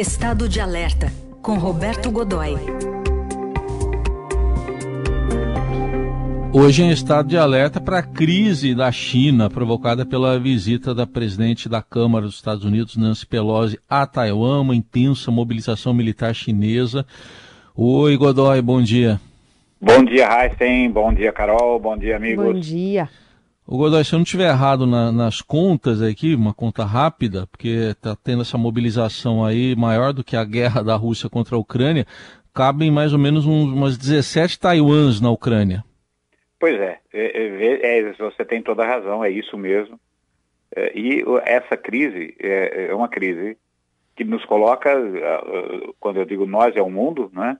Estado de Alerta, com Roberto Godoy. Hoje em estado de alerta para a crise da China provocada pela visita da presidente da Câmara dos Estados Unidos, Nancy Pelosi, a Taiwan, uma intensa mobilização militar chinesa. Oi, Godoy, bom dia. Bom dia, Heisen. Bom dia, Carol. Bom dia, amigos. Bom dia. O Godoy, se eu não estiver errado na, nas contas aqui, uma conta rápida, porque está tendo essa mobilização aí maior do que a guerra da Rússia contra a Ucrânia, cabem mais ou menos uns, umas 17 Taiwans na Ucrânia. Pois é, é, é, é, você tem toda a razão, é isso mesmo. É, e essa crise é, é, uma crise que nos coloca, quando eu digo nós, é o mundo, né?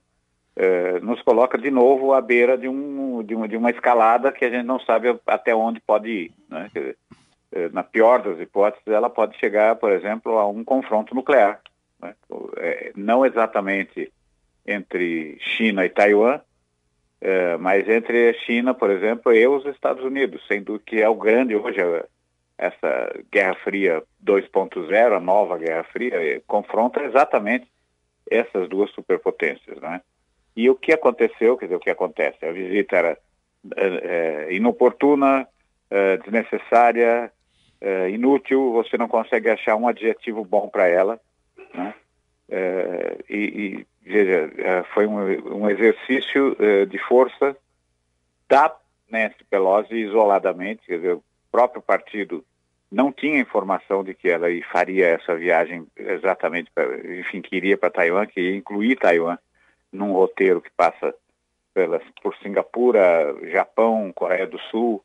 É, nos coloca de novo à beira de, um, de, uma, de uma escalada que a gente não sabe até onde pode ir. Né? É, na pior das hipóteses, ela pode chegar, por exemplo, a um confronto nuclear. Né? É, não exatamente entre China e Taiwan, mas entre a China, por exemplo, e os Estados Unidos, sendo que é o grande hoje, essa Guerra Fria 2.0, a nova Guerra Fria, confronta exatamente essas duas superpotências, né? E o que aconteceu, quer dizer, o que acontece? A visita era é, inoportuna, é, desnecessária, inútil, você não consegue achar um adjetivo bom para ela, né? e, e veja, eh, foi um, um exercício de força da Nancy Pelosi isoladamente, quer dizer, o próprio partido não tinha informação de que ela faria essa viagem exatamente, pra, enfim, que iria para Taiwan, que ia incluir Taiwan num roteiro que passa pelas, por Singapura, Japão, Coreia do Sul,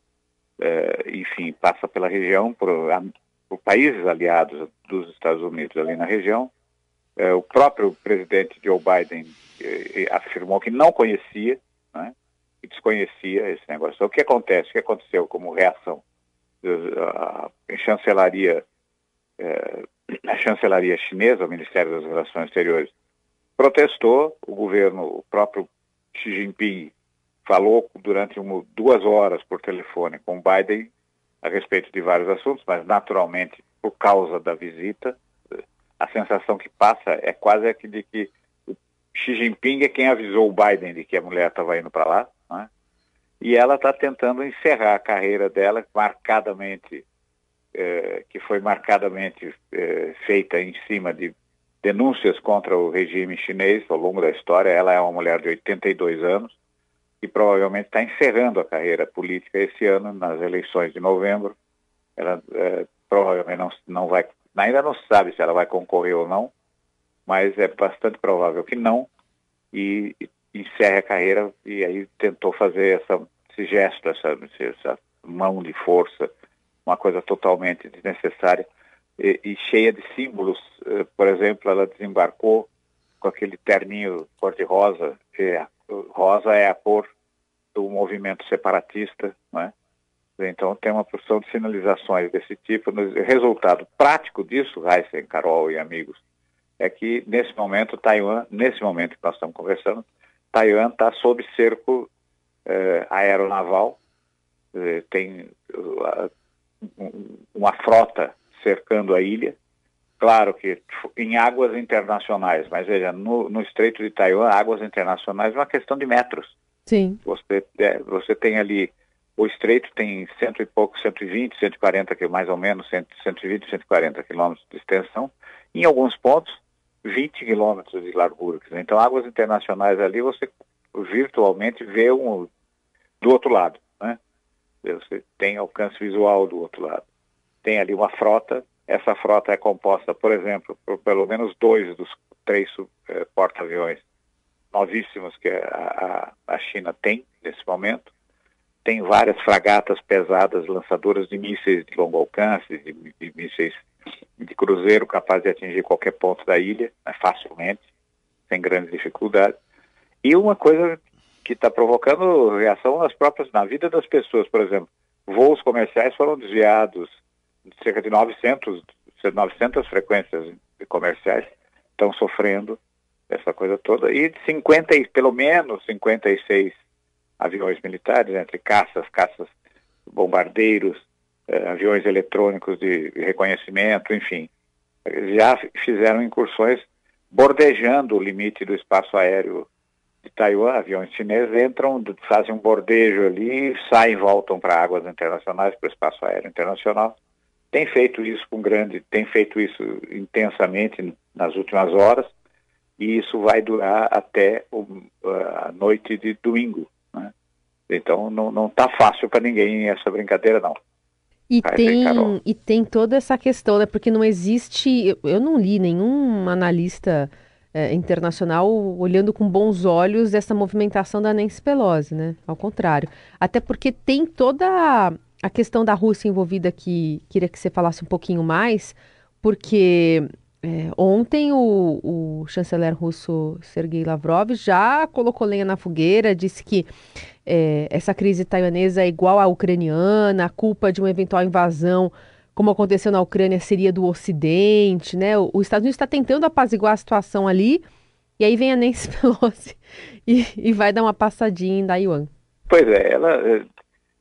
uh, enfim, passa pela região, por, a, por países aliados dos Estados Unidos ali na região, é, o próprio presidente Joe Biden eh, afirmou que não conhecia, né, que desconhecia esse negócio. O que acontece? O que aconteceu como reação? A, chancelaria, eh, a chancelaria chinesa, o Ministério das Relações Exteriores, protestou. O governo, o próprio Xi Jinping falou durante uma, duas horas por telefone com Biden a respeito de vários assuntos, mas naturalmente por causa da visita a sensação que passa é quase que de que o Xi Jinping é quem avisou o Biden de que a mulher estava indo para lá, né? e ela está tentando encerrar a carreira dela marcadamente, eh, que foi marcadamente eh, feita em cima de denúncias contra o regime chinês ao longo da história. Ela é uma mulher de 82 anos e provavelmente está encerrando a carreira política esse ano nas eleições de novembro. Ela eh, provavelmente não, não vai Ainda não sabe se ela vai concorrer ou não, mas é bastante provável que não. E, e encerre a carreira e aí tentou fazer essa, esse gesto, essa, essa mão de força, uma coisa totalmente desnecessária e, e cheia de símbolos. Eh, por exemplo, ela desembarcou com aquele terninho cor-de-rosa, rosa é a cor do movimento separatista, não é? Então tem uma porção de sinalizações desse tipo. O resultado prático disso, Heisen, Carol e amigos, é que nesse momento Taiwan, nesse momento que nós estamos conversando, Taiwan está sob cerco eh, aeronaval, eh, tem uh, uma frota cercando a ilha, claro que em águas internacionais, mas veja, no, no Estreito de Taiwan, águas internacionais é uma questão de metros. Sim. Você, é, você tem ali o estreito tem cento e pouco, 120, 140, que mais ou menos, 120, 140 quilômetros de extensão. Em alguns pontos, 20 quilômetros de largura. Então, águas internacionais ali, você virtualmente vê um do outro lado, né? Você tem alcance visual do outro lado. Tem ali uma frota. Essa frota é composta, por exemplo, por pelo menos dois dos três eh, porta-aviões novíssimos que a, a, China tem nesse momento tem várias fragatas pesadas, lançadoras de mísseis de longo alcance, de, de mísseis de cruzeiro capazes de atingir qualquer ponto da ilha, né, facilmente, sem grandes dificuldades. E uma coisa que está provocando reação nas próprias, na vida das pessoas, por exemplo, voos comerciais foram desviados, cerca de 900, 900 frequências comerciais estão sofrendo essa coisa toda, e 50, pelo menos 56 aviões militares, entre caças, caças bombardeiros, eh, aviões eletrônicos de reconhecimento, enfim, já fizeram incursões bordejando o limite do espaço aéreo de Taiwan, aviões chineses entram, fazem um bordejo ali, saem voltam para águas internacionais, para o espaço aéreo internacional. Tem feito isso com grande, tem feito isso intensamente nas últimas horas, e isso vai durar até o, a noite de domingo. Né? Então não está fácil para ninguém essa brincadeira, não. E tem, e tem toda essa questão, né? Porque não existe. Eu não li nenhum analista é, internacional olhando com bons olhos essa movimentação da Nancy Pelosi, né? Ao contrário. Até porque tem toda a questão da Rússia envolvida que queria que você falasse um pouquinho mais, porque é, ontem o, o, chanceler russo Sergei Lavrov já colocou lenha na fogueira, disse que é, essa crise taiwanesa é igual à ucraniana, a culpa de uma eventual invasão como aconteceu na Ucrânia, seria do Ocidente, né? O, os Estados Unidos está tentando apaziguar a situação ali, e aí vem a Nancy Pelosi e, e vai dar uma passadinha em Taiwan. Pois é, ela,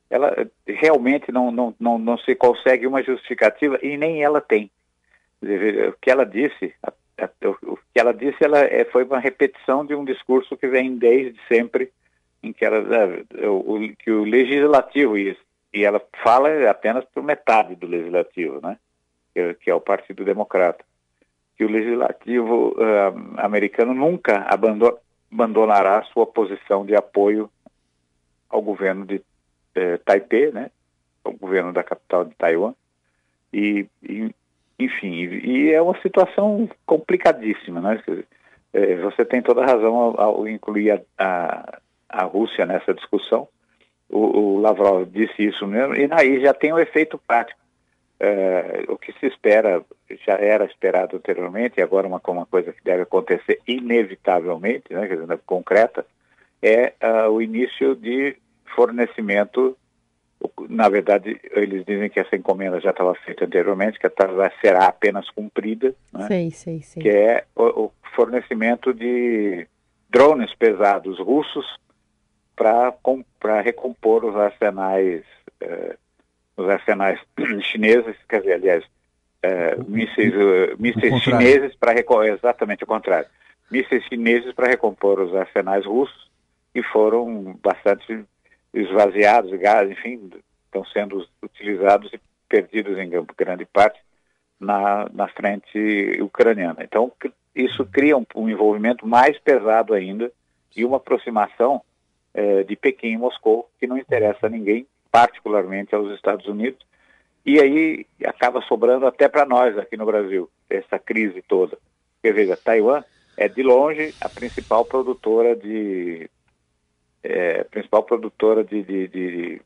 ela realmente não, não, não, não se consegue uma justificativa e nem ela tem. O que ela disse, o que ela disse ela é, foi uma repetição de um discurso que vem desde sempre, em que, ela, o, que o legislativo e ela fala apenas por metade do legislativo, né? que, é o Partido Democrata, que o legislativo uh, americano nunca abandonará sua posição de apoio ao governo de uh, Taipei, né? ao governo da capital de Taiwan, e, e enfim, e, é uma situação complicadíssima, né? Eh, você tem toda a razão ao, ao incluir a, a, a Rússia nessa discussão, o, o Lavrov disse isso mesmo, e aí já tem o um efeito prático. É, o que se espera, já era esperado anteriormente, e agora uma, uma coisa que deve acontecer inevitavelmente, né, quer dizer, concreta, é uh, o início de fornecimento. Na verdade, eles dizem que essa encomenda já estava feita anteriormente, que ela será apenas cumprida, né, sei, sei, sei. que é o, o fornecimento de drones pesados russos para recompor os arsenais, eh, os arsenais chineses, quer dizer, aliás, eh, mísseis, uh, mísseis chineses para exatamente o contrário, mísseis chineses para recompor os arsenais russos que foram bastante esvaziados, gás, enfim, estão sendo utilizados e perdidos em grande parte na, na frente ucraniana. Então, isso cria um, um envolvimento mais pesado ainda e uma aproximação eh, de Pequim e Moscou, que não interessa a ninguém, particularmente aos Estados Unidos. E aí acaba sobrando até para nós aqui no Brasil, essa crise toda. Porque veja, Taiwan é de longe a principal produtora de é, principal produtora de, de, de,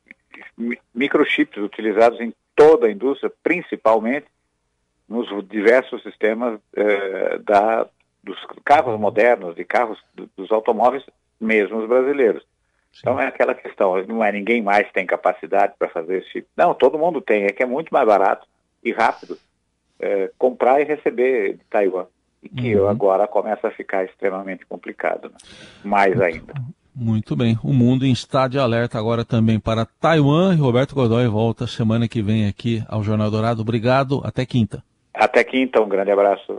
microchips utilizados em toda a indústria, principalmente nos diversos sistemas é, da, dos carros modernos, de carros dos automóveis, mesmo os brasileiros. Então é aquela questão, não é ninguém mais tem capacidade para fazer esse tipo. Não, todo mundo tem, é que é muito mais barato e rápido é, comprar e receber de Taiwan. E que uhum. agora começa a ficar extremamente complicado, né? mais ainda. Muito bem. O mundo em estado de alerta agora também para Taiwan. E Roberto Godoy volta semana que vem aqui ao Jornal Dourado. Obrigado. Até quinta. Até quinta. Um grande abraço.